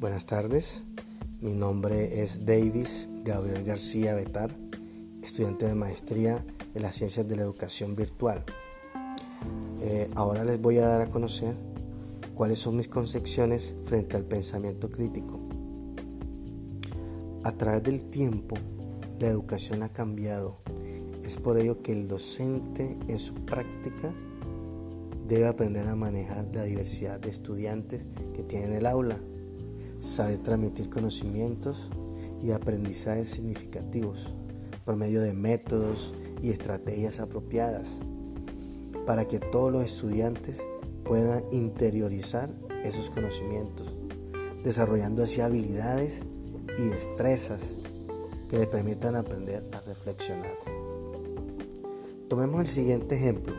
Buenas tardes, mi nombre es Davis Gabriel García Betar, estudiante de maestría en las ciencias de la educación virtual. Eh, ahora les voy a dar a conocer cuáles son mis concepciones frente al pensamiento crítico. A través del tiempo, la educación ha cambiado. Es por ello que el docente en su práctica debe aprender a manejar la diversidad de estudiantes que tiene en el aula sabe transmitir conocimientos y aprendizajes significativos por medio de métodos y estrategias apropiadas para que todos los estudiantes puedan interiorizar esos conocimientos, desarrollando así habilidades y destrezas que les permitan aprender a reflexionar. Tomemos el siguiente ejemplo.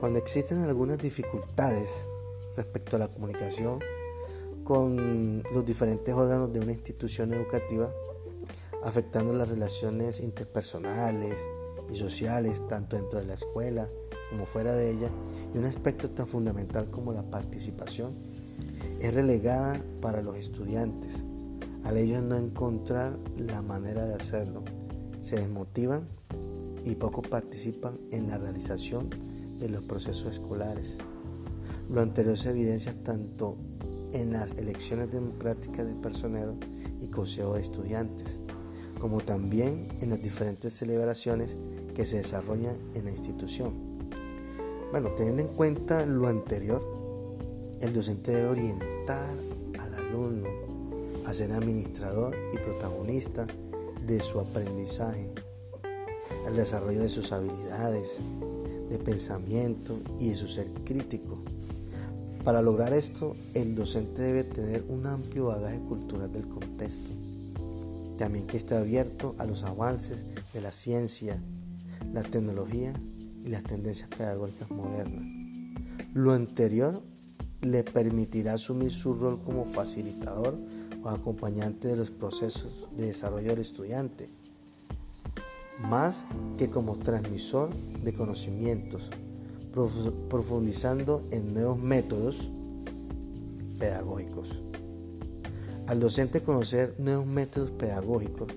Cuando existen algunas dificultades respecto a la comunicación con los diferentes órganos de una institución educativa, afectando las relaciones interpersonales y sociales, tanto dentro de la escuela como fuera de ella, y un aspecto tan fundamental como la participación es relegada para los estudiantes, al ellos no encontrar la manera de hacerlo, se desmotivan y poco participan en la realización de los procesos escolares. Lo anterior se evidencia tanto en las elecciones democráticas de personero y consejo de estudiantes, como también en las diferentes celebraciones que se desarrollan en la institución. Bueno, teniendo en cuenta lo anterior, el docente debe orientar al alumno a ser administrador y protagonista de su aprendizaje, al desarrollo de sus habilidades, de pensamiento y de su ser crítico para lograr esto, el docente debe tener un amplio bagaje cultural del contexto, también que esté abierto a los avances de la ciencia, la tecnología y las tendencias pedagógicas modernas. Lo anterior le permitirá asumir su rol como facilitador o acompañante de los procesos de desarrollo del estudiante, más que como transmisor de conocimientos profundizando en nuevos métodos pedagógicos. Al docente conocer nuevos métodos pedagógicos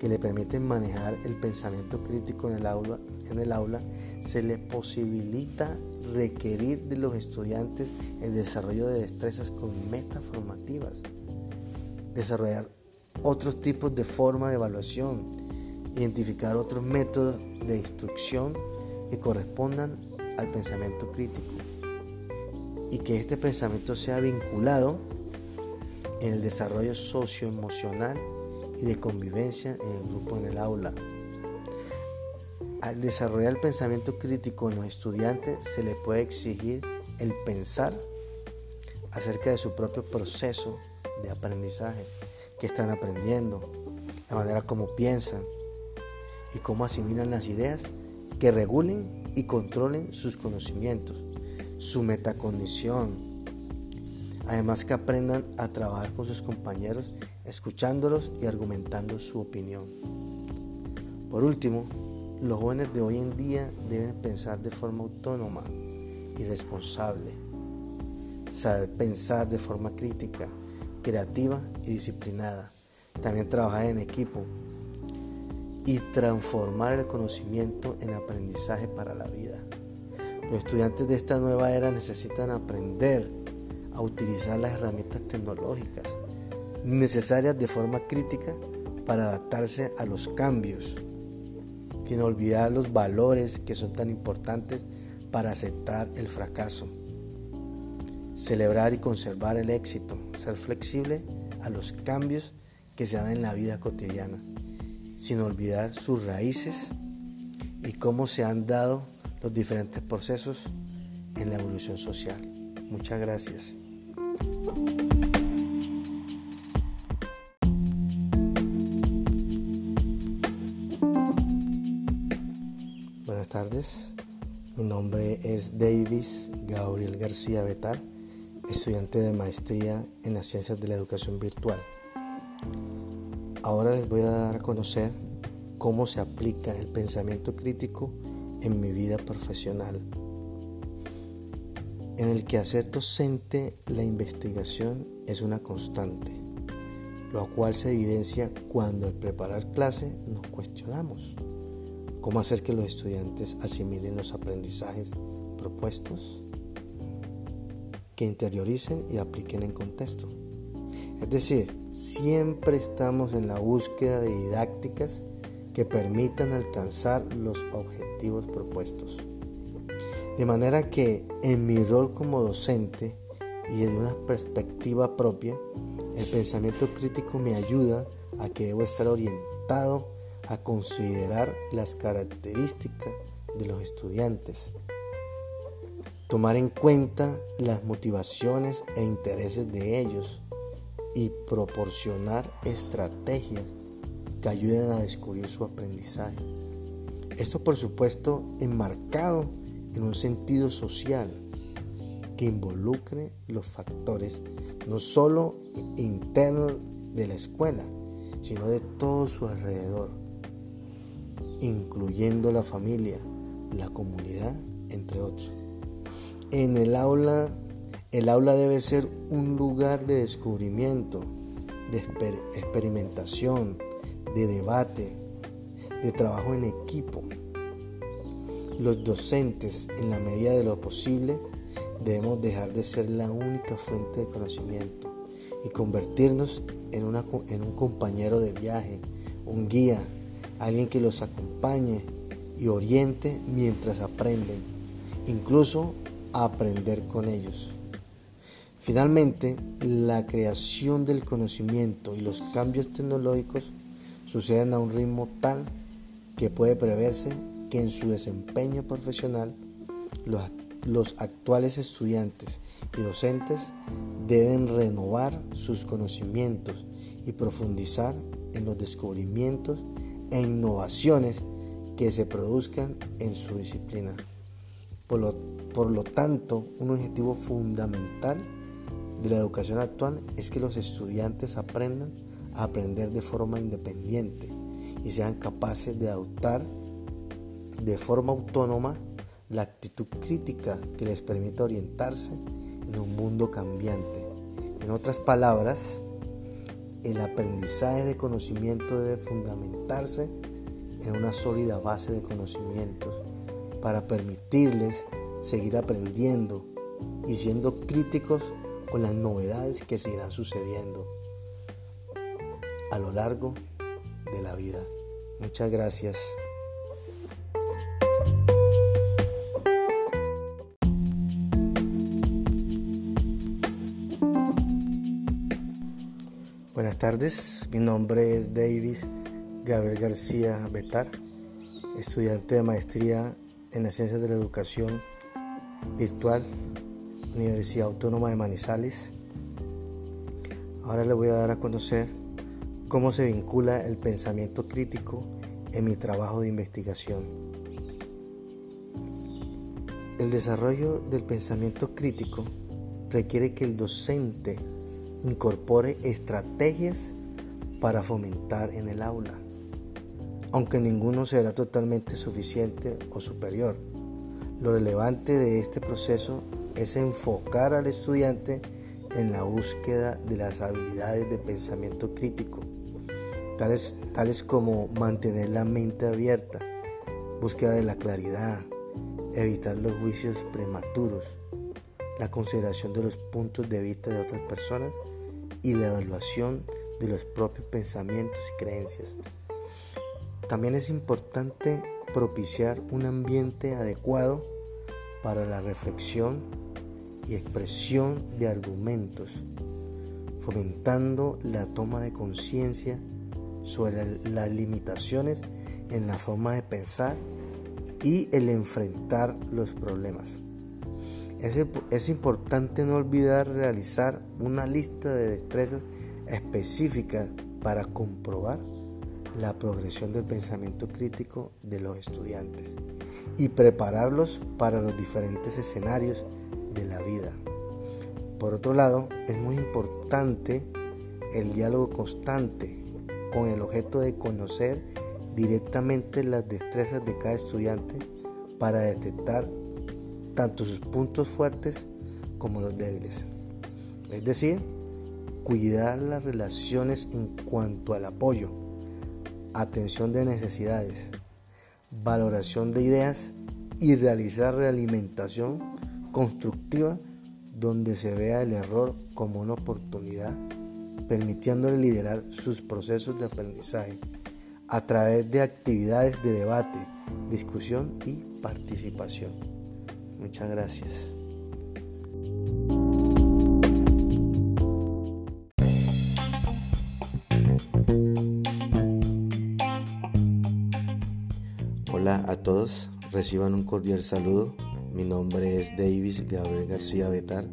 que le permiten manejar el pensamiento crítico en el aula, en el aula se le posibilita requerir de los estudiantes el desarrollo de destrezas con metas formativas, desarrollar otros tipos de forma de evaluación, identificar otros métodos de instrucción que correspondan al pensamiento crítico y que este pensamiento sea vinculado en el desarrollo socioemocional y de convivencia en el grupo en el aula. Al desarrollar el pensamiento crítico en los estudiantes se le puede exigir el pensar acerca de su propio proceso de aprendizaje, que están aprendiendo, la manera como piensan y cómo asimilan las ideas que regulen y controlen sus conocimientos, su metacondición. Además que aprendan a trabajar con sus compañeros, escuchándolos y argumentando su opinión. Por último, los jóvenes de hoy en día deben pensar de forma autónoma y responsable, saber pensar de forma crítica, creativa y disciplinada, también trabajar en equipo, y transformar el conocimiento en aprendizaje para la vida. Los estudiantes de esta nueva era necesitan aprender a utilizar las herramientas tecnológicas necesarias de forma crítica para adaptarse a los cambios, sin olvidar los valores que son tan importantes para aceptar el fracaso, celebrar y conservar el éxito, ser flexible a los cambios que se dan en la vida cotidiana sin olvidar sus raíces y cómo se han dado los diferentes procesos en la evolución social. Muchas gracias. Buenas tardes, mi nombre es Davis Gabriel García Betar, estudiante de maestría en las ciencias de la educación virtual. Ahora les voy a dar a conocer cómo se aplica el pensamiento crítico en mi vida profesional. En el quehacer docente, la investigación es una constante, lo cual se evidencia cuando al preparar clase nos cuestionamos cómo hacer que los estudiantes asimilen los aprendizajes propuestos, que interioricen y apliquen en contexto. Es decir, siempre estamos en la búsqueda de didácticas que permitan alcanzar los objetivos propuestos. De manera que en mi rol como docente y desde una perspectiva propia, el pensamiento crítico me ayuda a que debo estar orientado a considerar las características de los estudiantes, tomar en cuenta las motivaciones e intereses de ellos y proporcionar estrategias que ayuden a descubrir su aprendizaje. Esto por supuesto enmarcado en un sentido social que involucre los factores no solo internos de la escuela, sino de todo su alrededor, incluyendo la familia, la comunidad, entre otros. En el aula, el aula debe ser un lugar de descubrimiento, de experimentación, de debate, de trabajo en equipo los docentes, en la medida de lo posible, debemos dejar de ser la única fuente de conocimiento y convertirnos en, en un compañero de viaje, un guía, alguien que los acompañe y oriente mientras aprenden, incluso aprender con ellos. Finalmente, la creación del conocimiento y los cambios tecnológicos suceden a un ritmo tal que puede preverse que en su desempeño profesional los, actuales estudiantes y docentes deben renovar sus conocimientos y profundizar en los descubrimientos e innovaciones que se produzcan en su disciplina. Por lo, por lo, tanto, un objetivo fundamental de la educación actual es que los estudiantes aprendan a aprender de forma independiente y sean capaces de adoptar de forma autónoma la actitud crítica que les permita orientarse en un mundo cambiante. En otras palabras, el aprendizaje de conocimiento debe fundamentarse en una sólida base de conocimientos para permitirles seguir aprendiendo y siendo críticos con las novedades que se irán sucediendo a lo largo de la vida. Muchas gracias. Buenas tardes, mi nombre es Davis Gabriel García Betar, estudiante de maestría en las ciencias de la educación virtual, Universidad Autónoma de Manizales. Ahora le voy a dar a conocer cómo se vincula el pensamiento crítico en mi trabajo de investigación. El desarrollo del pensamiento crítico requiere que el docente incorpore estrategias para fomentar en el aula, aunque ninguno será totalmente suficiente o superior. Lo relevante de este proceso es enfocar al estudiante en la búsqueda de las habilidades de pensamiento crítico, tales, tales como mantener la mente abierta, búsqueda de la claridad, evitar los juicios prematuros, la consideración de los puntos de vista de otras personas y la evaluación de los propios pensamientos y creencias. También es importante propiciar un ambiente adecuado para la reflexión y expresión de argumentos, fomentando la toma de conciencia sobre las limitaciones en la forma de pensar y el enfrentar los problemas. Es, importante no olvidar realizar una lista de destrezas específicas para comprobar la progresión del pensamiento crítico de los estudiantes y prepararlos para los diferentes escenarios de la vida. Por otro lado, es muy importante el diálogo constante con el objeto de conocer directamente las destrezas de cada estudiante para detectar tanto sus puntos fuertes como los débiles. Es decir, cuidar las relaciones en cuanto al apoyo, atención de necesidades, valoración de ideas y realizar realimentación constructiva donde se vea el error como una oportunidad, permitiéndole liderar sus procesos de aprendizaje a través de actividades de debate, discusión y participación. Muchas gracias. Hola a todos, reciban un cordial saludo. Mi nombre es Davis Gabriel García Betar.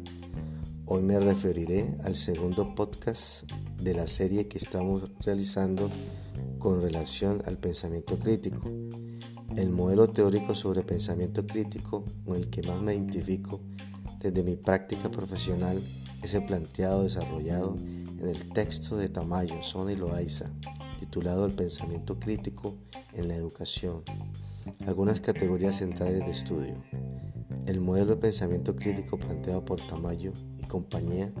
Hoy me referiré al segundo podcast de la serie que estamos realizando con relación al pensamiento crítico. El modelo teórico sobre pensamiento crítico con el que más me identifico desde mi práctica profesional es el planteado desarrollado en el texto de Tamayo, Sona y Loaiza, titulado El pensamiento crítico en la educación. Algunas categorías centrales de estudio. El modelo de pensamiento crítico planteado por Tamayo y compañía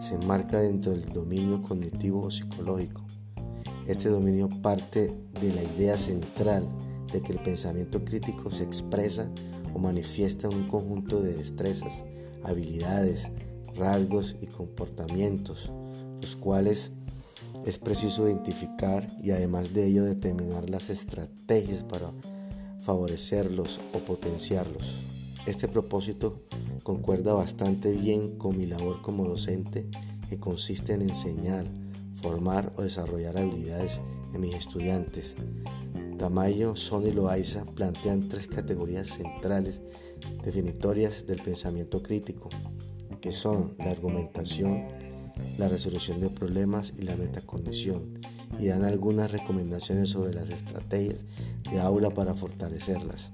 se enmarca dentro del dominio cognitivo o psicológico. Este dominio parte de la idea central de que el pensamiento crítico se expresa o manifiesta en un conjunto de destrezas, habilidades, rasgos y comportamientos, los cuales es preciso identificar y además de ello determinar las estrategias para favorecerlos o potenciarlos. Este propósito concuerda bastante bien con mi labor como docente que consiste en enseñar, formar o desarrollar habilidades en mis estudiantes. Tamayo, Son y Loaiza plantean tres categorías centrales definitorias del pensamiento crítico, que son la argumentación, la resolución de problemas y la metacondición y dan algunas recomendaciones sobre las estrategias de aula para fortalecerlas.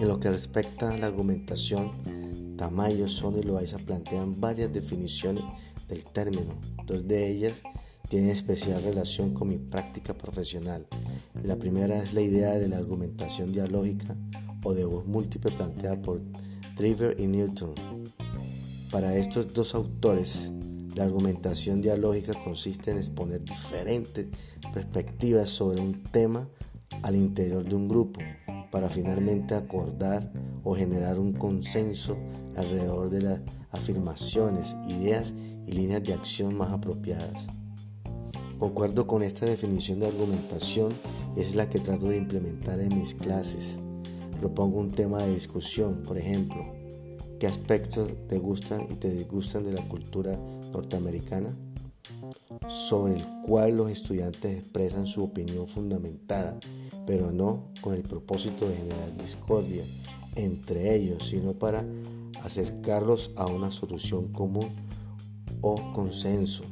En lo que respecta a la argumentación, Tamayo, Son y Loaiza plantean varias definiciones del término. Dos de ellas tienen especial relación con mi práctica profesional. La primera es la idea de la argumentación dialógica o de voz múltiple planteada por Driver y Newton. Para estos dos autores, la argumentación dialógica consiste en exponer diferentes perspectivas sobre un tema al interior de un grupo para finalmente acordar o generar un consenso alrededor de las afirmaciones, ideas y líneas de acción más apropiadas. Concuerdo con esta definición de argumentación es la que trato de implementar en mis clases. Propongo un tema de discusión, por ejemplo, ¿qué aspectos te gustan y te disgustan de la cultura norteamericana, sobre el cual los estudiantes expresan su opinión fundamentada, pero no con el propósito de generar discordia entre ellos, sino para acercarlos a una solución común o consenso.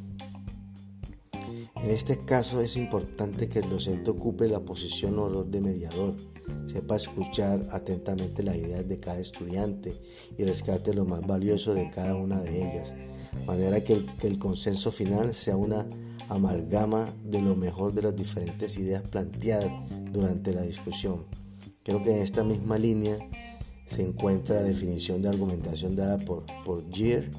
En este caso es importante que el docente ocupe la posición o rol de mediador, sepa escuchar atentamente las ideas de cada estudiante y rescate lo más valioso de cada una de ellas, manera que el, consenso final sea una amalgama de lo mejor de las diferentes ideas planteadas durante la discusión. Creo que en esta misma línea se encuentra la definición de argumentación dada por, por Gier,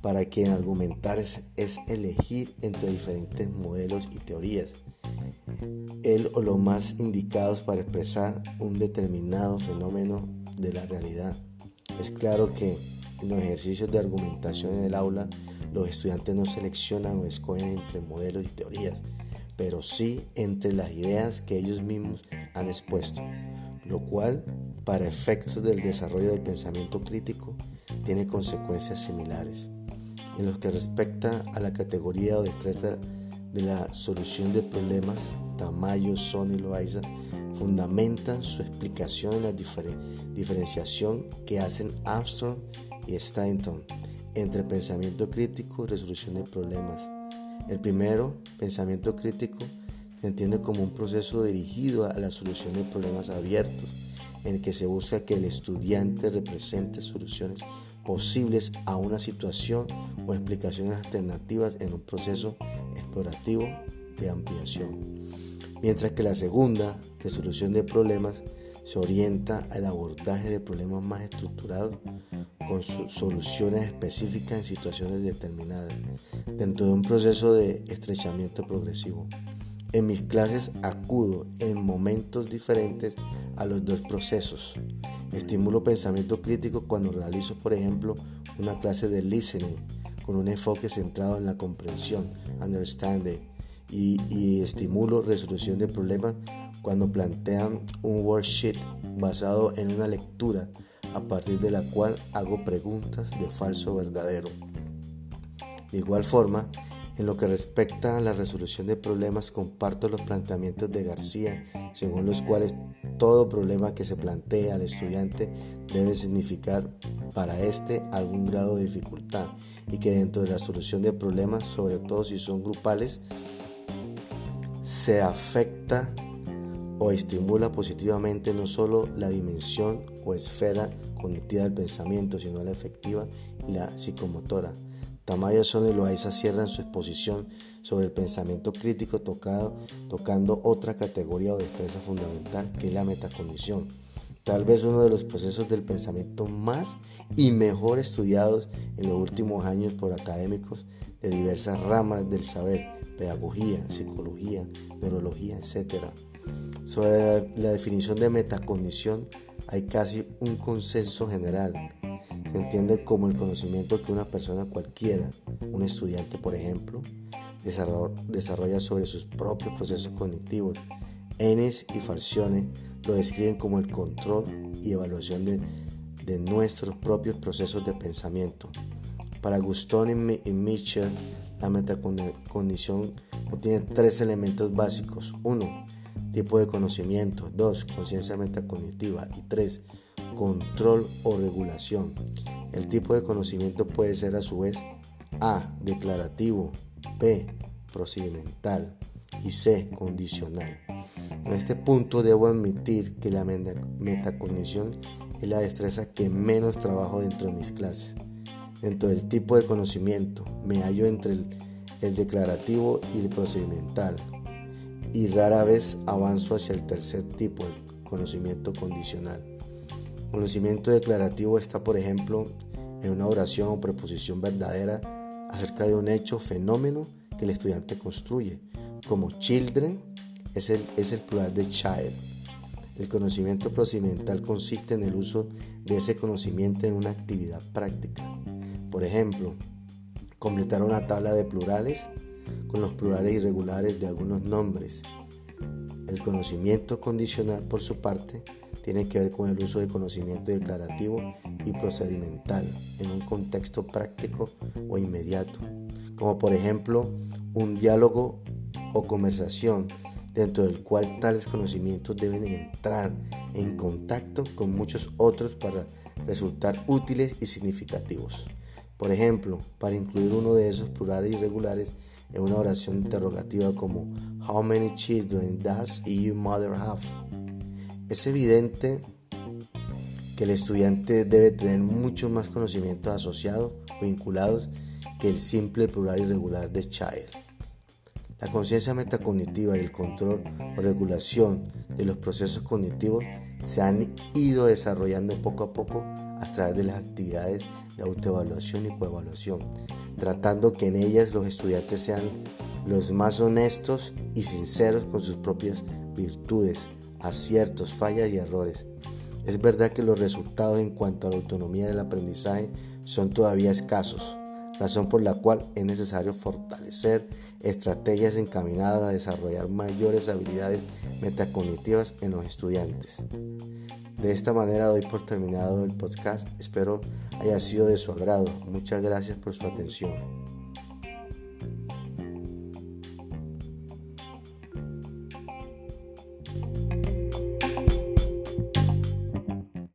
para quien argumentar es, elegir entre diferentes modelos y teorías, el o los más indicados para expresar un determinado fenómeno de la realidad. Es claro que en los ejercicios de argumentación en el aula, los estudiantes no seleccionan o escogen entre modelos y teorías, pero sí entre las ideas que ellos mismos han expuesto, lo cual, para efectos del desarrollo del pensamiento crítico, tiene consecuencias similares. En lo que respecta a la categoría o destreza de la solución de problemas, Tamayo, Son y Loaiza fundamentan su explicación en la diferenciación que hacen Armstrong y Stanton entre pensamiento crítico y resolución de problemas. El primero, pensamiento crítico, se entiende como un proceso dirigido a la solución de problemas abiertos, en el que se busca que el estudiante represente soluciones posibles a una situación o explicaciones alternativas en un proceso explorativo de ampliación. Mientras que la segunda, resolución de problemas, se orienta al abordaje de problemas más estructurados con soluciones específicas en situaciones determinadas, dentro de un proceso de estrechamiento progresivo. En mis clases acudo en momentos diferentes a los dos procesos. Estimulo pensamiento crítico cuando realizo, por ejemplo, una clase de listening con un enfoque centrado en la comprensión, understanding, y, y estimulo resolución de problemas cuando plantean un worksheet basado en una lectura a partir de la cual hago preguntas de falso verdadero. De igual forma, en lo que respecta a la resolución de problemas, comparto los planteamientos de García, según los cuales todo problema que se plantea al estudiante debe significar para éste algún grado de dificultad y que dentro de la solución de problemas, sobre todo si son grupales, se afecta o estimula positivamente no solo la dimensión o esfera cognitiva del pensamiento, sino la efectiva y la psicomotora. Tamayo Son y Loaiza cierran su exposición sobre el pensamiento crítico tocado, tocando otra categoría o destreza fundamental que es la metacognición. Tal vez uno de los procesos del pensamiento más y mejor estudiados en los últimos años por académicos de diversas ramas del saber, pedagogía, psicología, neurología, etc. Sobre la, definición de metacognición hay casi un consenso general. Se entiende como el conocimiento que una persona cualquiera, un estudiante por ejemplo, desarrolla sobre sus propios procesos cognitivos. Enes y Falcione lo describen como el control y evaluación de, nuestros propios procesos de pensamiento. Para Gustón y Mitchell, la metacognición contiene tres elementos básicos. Uno, tipo de conocimiento. 2. Conciencia metacognitiva. Y 3. Control o regulación. El tipo de conocimiento puede ser a su vez A. Declarativo. B. Procedimental. Y C. Condicional. En este punto debo admitir que la metacognición es la destreza que menos trabajo dentro de mis clases. Dentro del tipo de conocimiento me hallo entre el declarativo y el procedimental y rara vez avanzo hacia el tercer tipo, el conocimiento condicional. conocimiento declarativo está, por ejemplo, en una oración o preposición verdadera acerca de un hecho, fenómeno que el estudiante construye, como children es el, es el plural de child. El conocimiento procedimental consiste en el uso de ese conocimiento en una actividad práctica. Por ejemplo, completar una tabla de plurales con los plurales irregulares de algunos nombres. El conocimiento condicional, por su parte, tiene que ver con el uso de conocimiento declarativo y procedimental en un contexto práctico o inmediato, como por ejemplo un diálogo o conversación dentro del cual tales conocimientos deben entrar en contacto con muchos otros para resultar útiles y significativos. Por ejemplo, para incluir uno de esos plurales irregulares en una oración interrogativa como How many children does your mother have? Es evidente que el estudiante debe tener muchos más conocimientos asociados o vinculados que el simple plural irregular de child. La conciencia metacognitiva y el control o regulación de los procesos cognitivos se han ido desarrollando poco a poco a través de las actividades de autoevaluación y coevaluación, tratando que en ellas los estudiantes sean los más honestos y sinceros con sus propias virtudes, aciertos, fallas y errores. Es verdad que los resultados en cuanto a la autonomía del aprendizaje son todavía escasos, razón por la cual es necesario fortalecer estrategias encaminadas a desarrollar mayores habilidades metacognitivas en los estudiantes. De esta manera doy por terminado el podcast. Espero haya sido de su agrado. Muchas gracias por su atención.